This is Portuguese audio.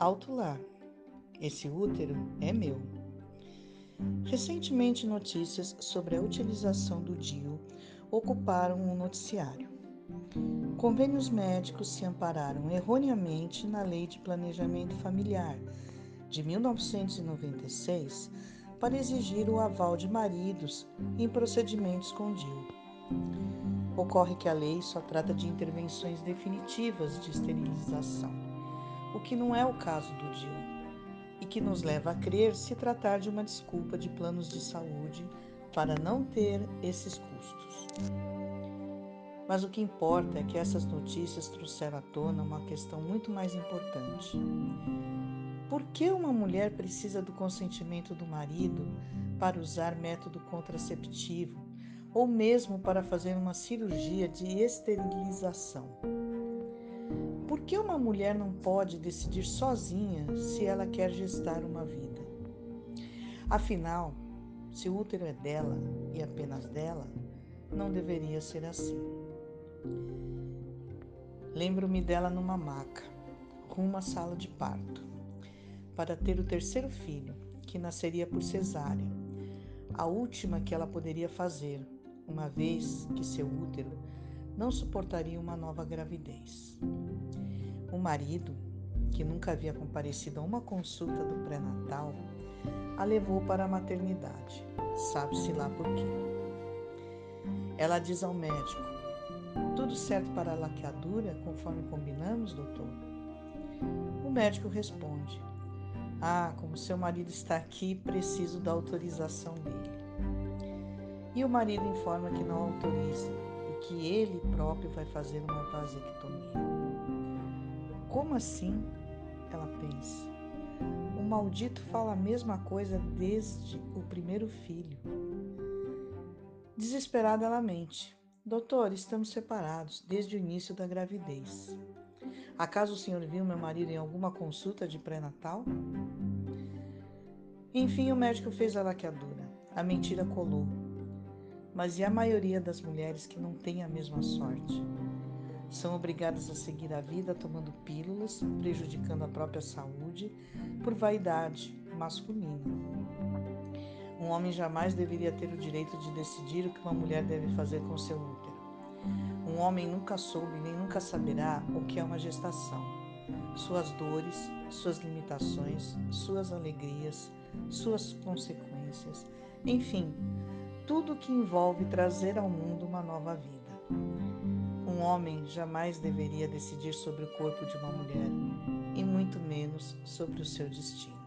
Alto lá. Esse útero é meu. Recentemente, notícias sobre a utilização do DIU ocuparam o um noticiário. Convênios médicos se ampararam erroneamente na Lei de Planejamento Familiar de 1996 para exigir o aval de maridos em procedimentos com DIU. Ocorre que a lei só trata de intervenções definitivas de esterilização o que não é o caso do DIU, e que nos leva a crer se tratar de uma desculpa de planos de saúde para não ter esses custos. Mas o que importa é que essas notícias trouxeram à tona uma questão muito mais importante. Por que uma mulher precisa do consentimento do marido para usar método contraceptivo ou mesmo para fazer uma cirurgia de esterilização? Por que uma mulher não pode decidir sozinha se ela quer gestar uma vida? Afinal, se o útero é dela e apenas dela, não deveria ser assim. Lembro-me dela numa maca, rumo à sala de parto, para ter o terceiro filho, que nasceria por cesárea, a última que ela poderia fazer, uma vez que seu útero não suportaria uma nova gravidez. O marido, que nunca havia comparecido a uma consulta do pré-natal, a levou para a maternidade, sabe-se lá por quê. Ela diz ao médico: Tudo certo para a laqueadura, conforme combinamos, doutor? O médico responde: Ah, como seu marido está aqui, preciso da autorização dele. E o marido informa que não autoriza que ele próprio vai fazer uma vasectomia. Como assim? Ela pensa. O maldito fala a mesma coisa desde o primeiro filho. Desesperada, ela mente. Doutor, estamos separados desde o início da gravidez. Acaso o senhor viu meu marido em alguma consulta de pré-natal? Enfim, o médico fez a laqueadura. A mentira colou. Mas e a maioria das mulheres que não tem a mesma sorte? São obrigadas a seguir a vida tomando pílulas, prejudicando a própria saúde por vaidade masculina. Um homem jamais deveria ter o direito de decidir o que uma mulher deve fazer com seu útero. Um homem nunca soube nem nunca saberá o que é uma gestação, suas dores, suas limitações, suas alegrias, suas consequências, enfim, tudo o que envolve trazer ao mundo uma nova vida. Um homem jamais deveria decidir sobre o corpo de uma mulher, e muito menos sobre o seu destino.